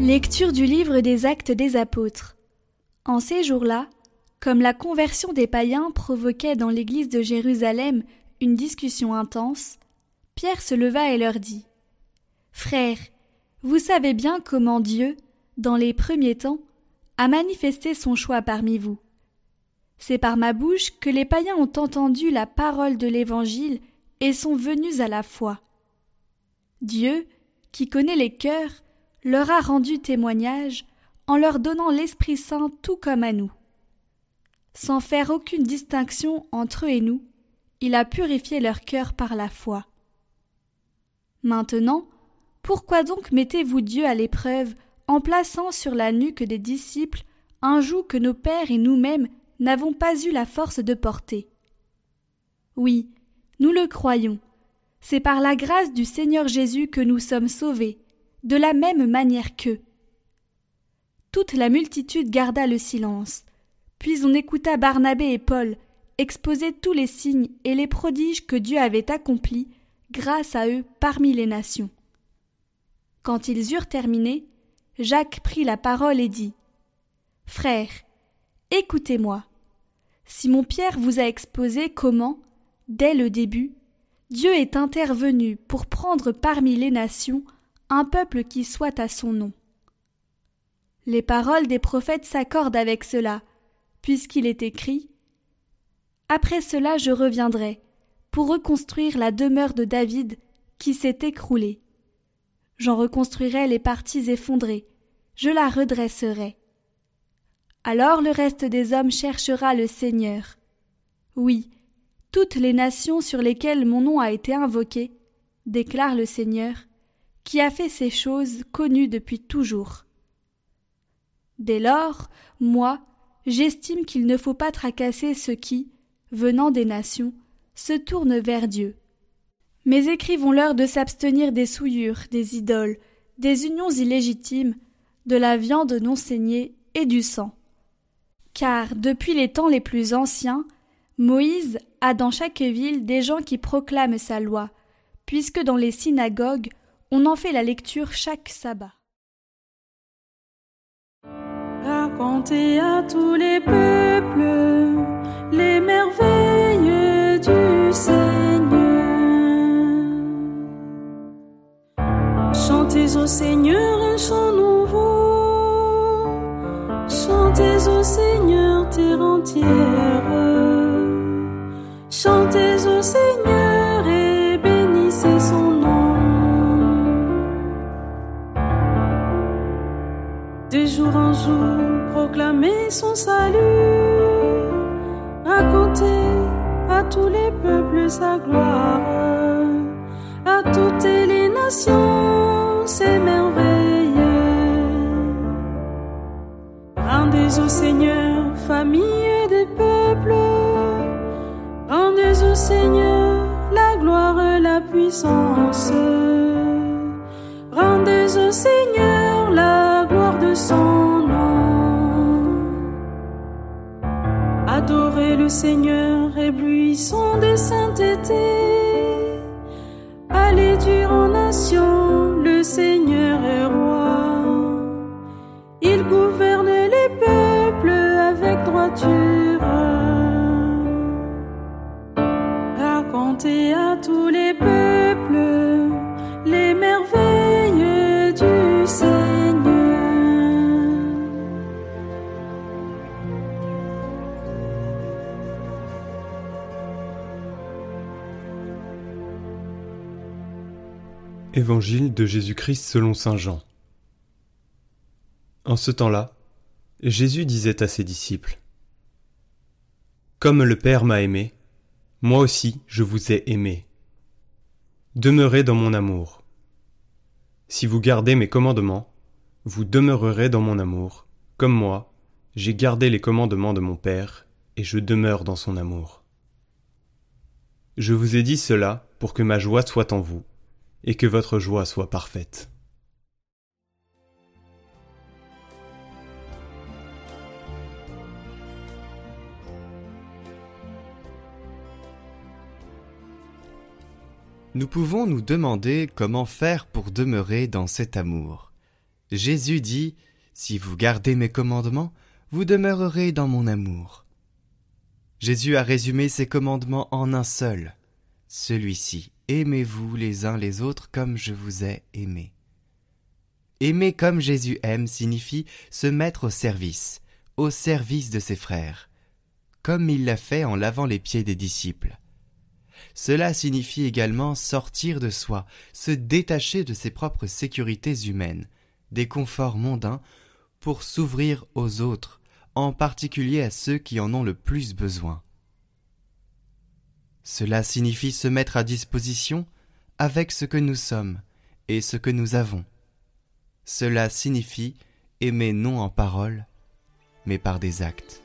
Lecture du livre des Actes des Apôtres. En ces jours-là, comme la conversion des païens provoquait dans l'église de Jérusalem une discussion intense, Pierre se leva et leur dit Frères, vous savez bien comment Dieu, dans les premiers temps, a manifesté son choix parmi vous. C'est par ma bouche que les païens ont entendu la parole de l'Évangile et sont venus à la foi. Dieu, qui connaît les cœurs, leur a rendu témoignage en leur donnant l'Esprit Saint tout comme à nous. Sans faire aucune distinction entre eux et nous, il a purifié leur cœur par la foi. Maintenant, pourquoi donc mettez-vous Dieu à l'épreuve en plaçant sur la nuque des disciples un joug que nos pères et nous-mêmes n'avons pas eu la force de porter? Oui, nous le croyons. C'est par la grâce du Seigneur Jésus que nous sommes sauvés, de la même manière qu'eux. Toute la multitude garda le silence. Puis on écouta Barnabé et Paul exposer tous les signes et les prodiges que Dieu avait accomplis grâce à eux parmi les nations. Quand ils eurent terminé, Jacques prit la parole et dit Frères, écoutez-moi. Simon Pierre vous a exposé comment, dès le début, Dieu est intervenu pour prendre parmi les nations un peuple qui soit à son nom. Les paroles des prophètes s'accordent avec cela, puisqu'il est écrit Après cela je reviendrai, pour reconstruire la demeure de David qui s'est écroulée. J'en reconstruirai les parties effondrées, je la redresserai. Alors le reste des hommes cherchera le Seigneur. Oui, toutes les nations sur lesquelles mon nom a été invoqué, déclare le Seigneur, qui a fait ces choses connues depuis toujours. Dès lors, moi, j'estime qu'il ne faut pas tracasser ceux qui, venant des nations, se tournent vers Dieu. Mais écrivons-leur de s'abstenir des souillures, des idoles, des unions illégitimes, de la viande non saignée et du sang. Car depuis les temps les plus anciens, Moïse a dans chaque ville des gens qui proclament sa loi, puisque dans les synagogues on en fait la lecture chaque sabbat. Racontez à tous les peuples les merveilles du Seigneur. Chantez au Seigneur un chant nouveau. Chantez au Seigneur terre entière. Chantez au Seigneur De jour proclamez son salut. Racontez à tous les peuples sa gloire. À toutes les nations ses merveilles. Rendez au Seigneur, famille des peuples. Rendez au Seigneur la gloire, la puissance. Seigneur, éblouissons des saintetés. Allez dire Évangile de Jésus-Christ selon Saint Jean. En ce temps-là, Jésus disait à ses disciples Comme le Père m'a aimé, moi aussi je vous ai aimé. Demeurez dans mon amour. Si vous gardez mes commandements, vous demeurerez dans mon amour, comme moi, j'ai gardé les commandements de mon Père, et je demeure dans son amour. Je vous ai dit cela pour que ma joie soit en vous, et que votre joie soit parfaite. Nous pouvons nous demander comment faire pour demeurer dans cet amour. Jésus dit, Si vous gardez mes commandements, vous demeurerez dans mon amour. Jésus a résumé ses commandements en un seul, celui-ci, aimez-vous les uns les autres comme je vous ai aimé. Aimer comme Jésus aime signifie se mettre au service, au service de ses frères, comme il l'a fait en lavant les pieds des disciples. Cela signifie également sortir de soi, se détacher de ses propres sécurités humaines, des conforts mondains, pour s'ouvrir aux autres, en particulier à ceux qui en ont le plus besoin. Cela signifie se mettre à disposition avec ce que nous sommes et ce que nous avons. Cela signifie aimer non en parole, mais par des actes.